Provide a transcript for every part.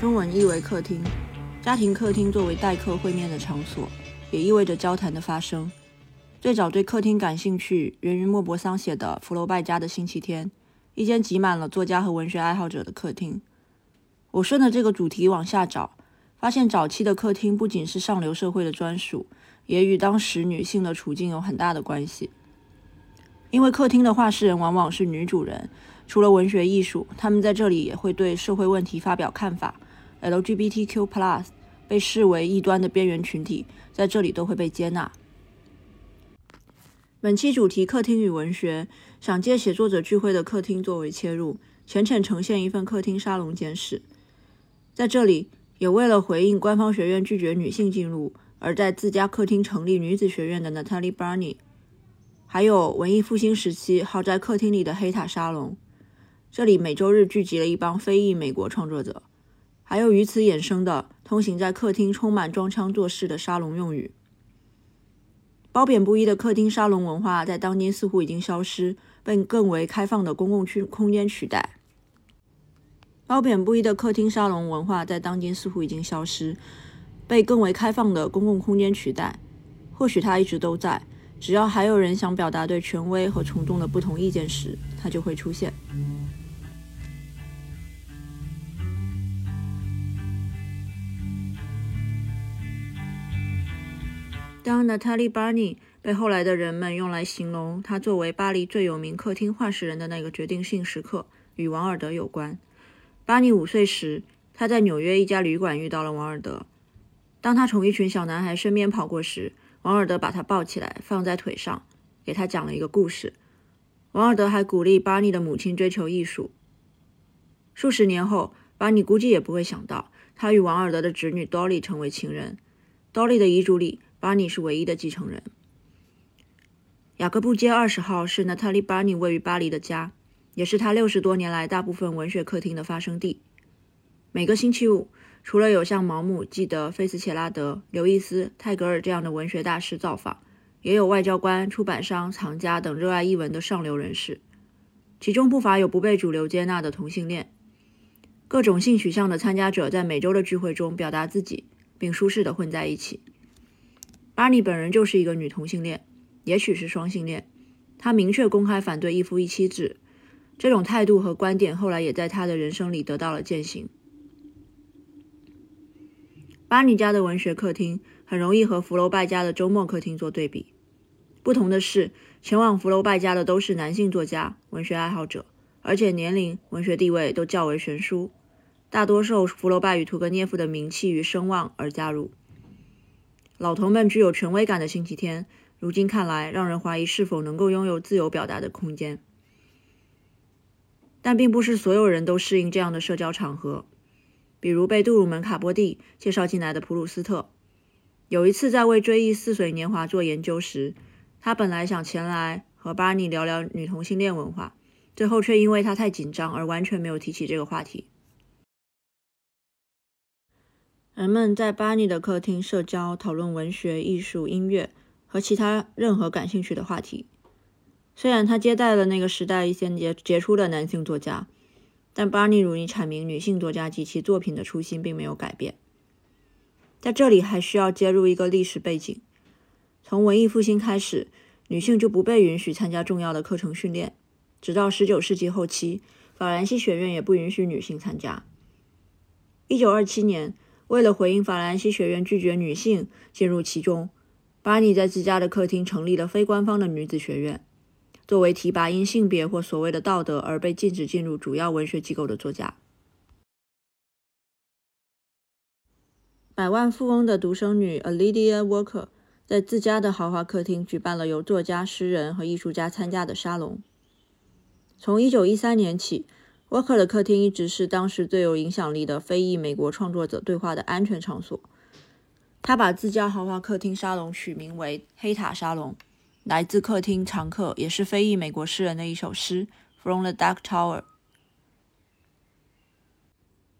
中文译为客厅。家庭客厅作为待客会面的场所，也意味着交谈的发生。最早对客厅感兴趣源于莫泊桑写的《福楼拜家的星期天》，一间挤满了作家和文学爱好者的客厅。我顺着这个主题往下找，发现早期的客厅不仅是上流社会的专属，也与当时女性的处境有很大的关系。因为客厅的话事人往往是女主人，除了文学艺术，他们在这里也会对社会问题发表看法。LGBTQ+ 被视为异端的边缘群体，在这里都会被接纳。本期主题：客厅与文学，想借写作者聚会的客厅作为切入，浅浅呈现一份客厅沙龙简史。在这里，也为了回应官方学院拒绝女性进入而在自家客厅成立女子学院的 Natalie Barney，还有文艺复兴时期豪宅客厅里的黑塔沙龙。这里每周日聚集了一帮非裔美国创作者。还有与此衍生的通行在客厅充满装腔作势的沙龙用语。褒贬不一的客厅沙龙文化在当今似乎已经消失，被更为开放的公共区空间取代。褒贬不一的客厅沙龙文化在当今似乎已经消失，被更为开放的公共空间取代。或许它一直都在，只要还有人想表达对权威和从众的不同意见时，它就会出现。当 Natalie Barney 被后来的人们用来形容她作为巴黎最有名客厅画室人的那个决定性时刻，与王尔德有关。巴尼五岁时，他在纽约一家旅馆遇到了王尔德。当他从一群小男孩身边跑过时，王尔德把他抱起来放在腿上，给他讲了一个故事。王尔德还鼓励巴尼的母亲追求艺术。数十年后，巴尼估计也不会想到，他与王尔德的侄女 Dolly 成为情人。Dolly 的遗嘱里。巴尼是唯一的继承人。雅各布街二十号是娜塔莉·巴尼位于巴黎的家，也是他六十多年来大部分文学客厅的发生地。每个星期五，除了有像毛姆、基德、菲茨杰拉德、刘易斯、泰戈尔这样的文学大师造访，也有外交官、出版商、藏家等热爱译文的上流人士，其中不乏有不被主流接纳的同性恋。各种性取向的参加者在每周的聚会中表达自己，并舒适地混在一起。巴尼本人就是一个女同性恋，也许是双性恋。她明确公开反对一夫一妻制，这种态度和观点后来也在她的人生里得到了践行。巴尼家的文学客厅很容易和福楼拜家的周末客厅做对比。不同的是，前往福楼拜家的都是男性作家、文学爱好者，而且年龄、文学地位都较为悬殊，大多受福楼拜与屠格涅夫的名气与声望而加入。老头们具有权威感的星期天，如今看来让人怀疑是否能够拥有自由表达的空间。但并不是所有人都适应这样的社交场合，比如被杜鲁门·卡波蒂介绍进来的普鲁斯特。有一次在为追忆似水年华做研究时，他本来想前来和巴尼聊聊女同性恋文化，最后却因为他太紧张而完全没有提起这个话题。人们在巴尼的客厅社交，讨论文学、艺术、音乐和其他任何感兴趣的话题。虽然他接待了那个时代一些杰杰出的男性作家，但巴尼如你阐明女性作家及其作品的初心并没有改变。在这里还需要接入一个历史背景：从文艺复兴开始，女性就不被允许参加重要的课程训练，直到19世纪后期，法兰西学院也不允许女性参加。1927年。为了回应法兰西学院拒绝女性进入其中，巴尼在自家的客厅成立了非官方的女子学院，作为提拔因性别或所谓的道德而被禁止进入主要文学机构的作家。百万富翁的独生女 Alidia Walker 在自家的豪华客厅举办了由作家、诗人和艺术家参加的沙龙。从1913年起。沃克的客厅一直是当时最有影响力的非裔美国创作者对话的安全场所。他把自家豪华客厅沙龙取名为“黑塔沙龙”，来自客厅常客也是非裔美国诗人的一首诗《From the Dark Tower》。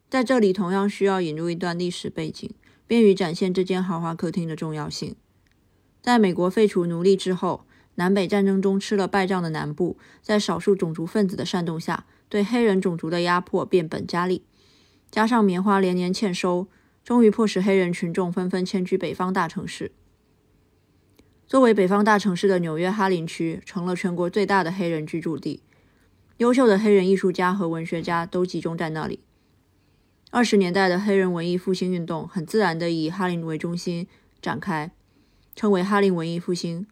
在这里，同样需要引入一段历史背景，便于展现这间豪华客厅的重要性。在美国废除奴隶之后，南北战争中吃了败仗的南部，在少数种族分子的煽动下。对黑人种族的压迫变本加厉。加上棉花连年欠收，终于迫使黑人群众纷纷迁居北方大城市。作为北方大城市的纽约哈林区，成了全国最大的黑人居住地，优秀的黑人艺术家和文学家都集中在那里。二十年代的黑人文艺复兴运动很自然地以哈林为中心展开，称为哈林文艺复兴，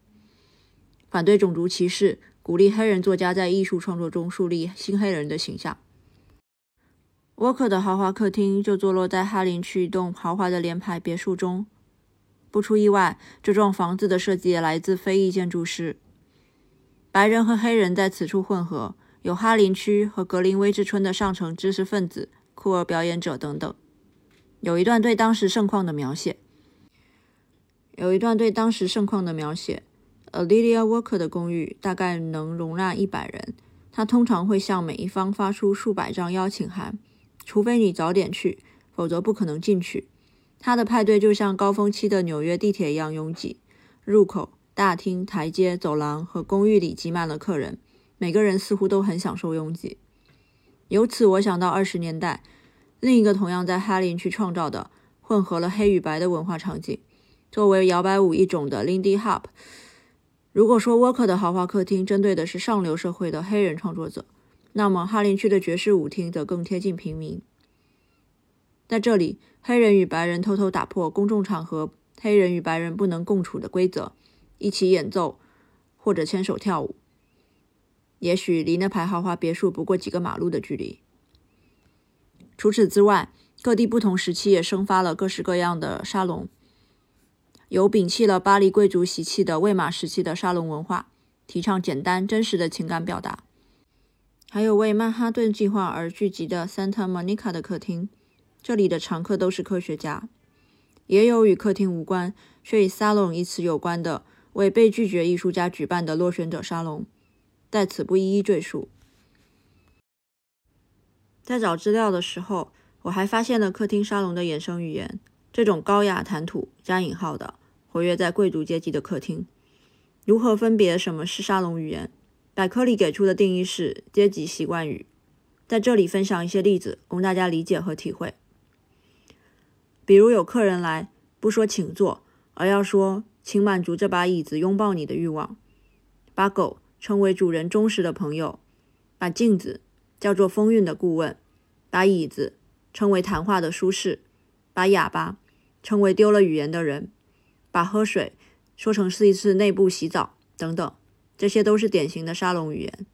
反对种族歧视，鼓励黑人作家在艺术创作中树立新黑人的形象。沃克的豪华客厅就坐落在哈林区一栋豪华的联排别墅中。不出意外，这幢房子的设计也来自非裔建筑师。白人和黑人在此处混合，有哈林区和格林威治村的上层知识分子。酷儿表演者等等，有一段对当时盛况的描写。有一段对当时盛况的描写。A LILIA Walker 的公寓大概能容纳一百人，他通常会向每一方发出数百张邀请函，除非你早点去，否则不可能进去。他的派对就像高峰期的纽约地铁一样拥挤，入口、大厅、台阶、走廊和公寓里挤满了客人，每个人似乎都很享受拥挤。由此，我想到二十年代另一个同样在哈林区创造的混合了黑与白的文化场景，作为摇摆舞一种的 Lindy Hop。如果说沃克的豪华客厅针对的是上流社会的黑人创作者，那么哈林区的爵士舞厅则更贴近平民。在这里，黑人与白人偷偷打破公众场合黑人与白人不能共处的规则，一起演奏或者牵手跳舞。也许离那排豪华别墅不过几个马路的距离。除此之外，各地不同时期也生发了各式各样的沙龙，有摒弃了巴黎贵族习气的魏玛时期的沙龙文化，提倡简单真实的情感表达；还有为曼哈顿计划而聚集的 Santa Monica 的客厅，这里的常客都是科学家；也有与客厅无关却与沙龙一词有关的为被拒绝艺术家举办的落选者沙龙。在此不一一赘述。在找资料的时候，我还发现了客厅沙龙的衍生语言，这种高雅谈吐（加引号的）活跃在贵族阶级的客厅。如何分别什么是沙龙语言？百科里给出的定义是阶级习惯语。在这里分享一些例子，供大家理解和体会。比如有客人来，不说请坐，而要说请满足这把椅子拥抱你的欲望。把狗。称为主人忠实的朋友，把镜子叫做风韵的顾问，把椅子称为谈话的舒适，把哑巴称为丢了语言的人，把喝水说成是一次内部洗澡等等，这些都是典型的沙龙语言。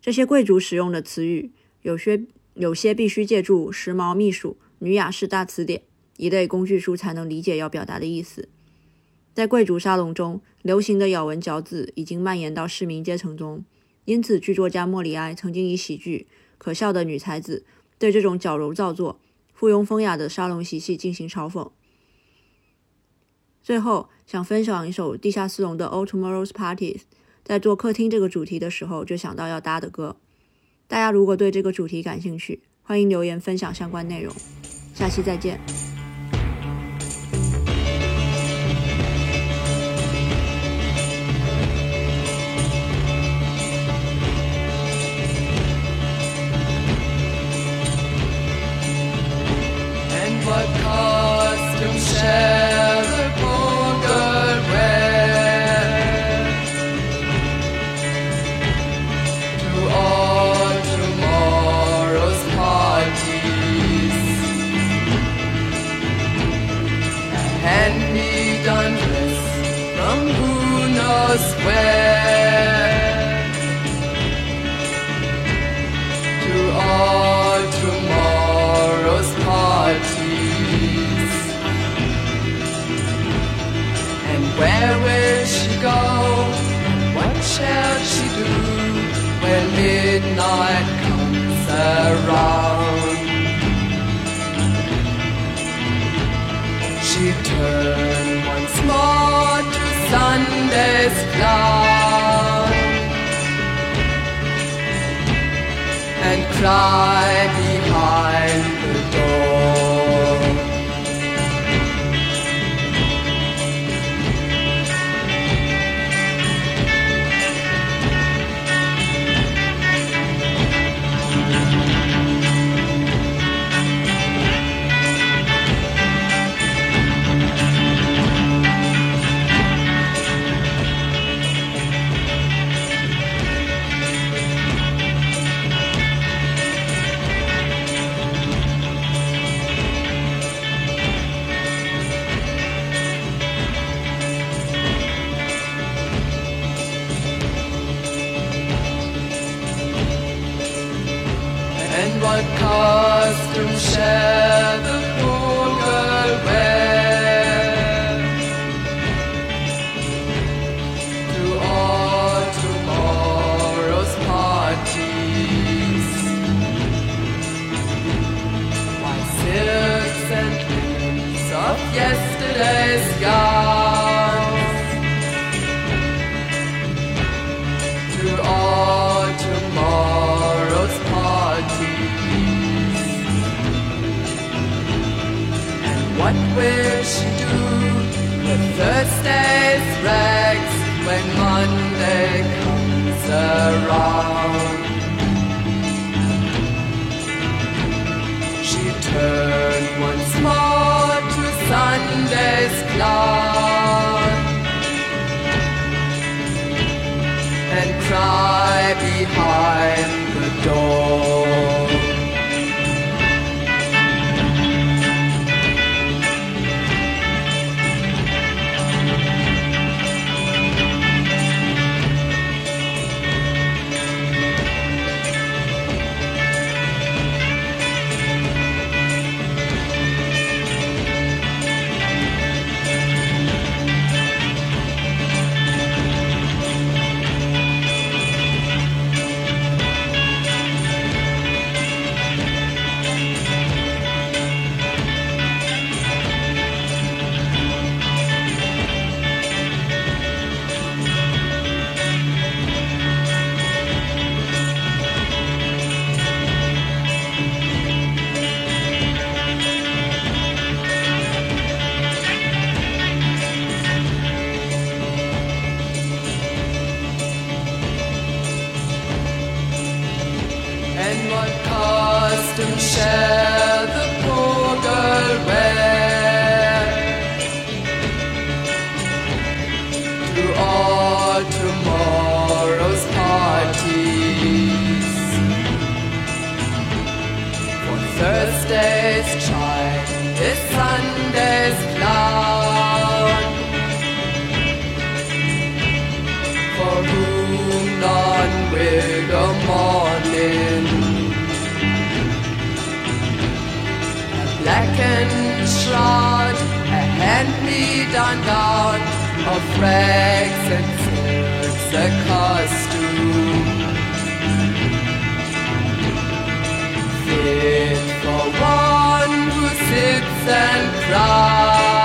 这些贵族使用的词语，有些有些必须借助时髦秘书女雅士大词典一类工具书才能理解要表达的意思。在贵族沙龙中，流行的咬文嚼字已经蔓延到市民阶层中，因此剧作家莫里埃曾经以喜剧《可笑的女才子》对这种矫揉造作、附庸风雅的沙龙习气进行嘲讽。最后，想分享一首地下丝绒的《All Tomorrow's Parties》。在做客厅这个主题的时候，就想到要搭的歌。大家如果对这个主题感兴趣，欢迎留言分享相关内容。下期再见。Yeah. Midnight comes around? She turned once more to Sunday's cloud and cried a hand-me-down gown of rags and silks, a costume fit for one who sits and cries.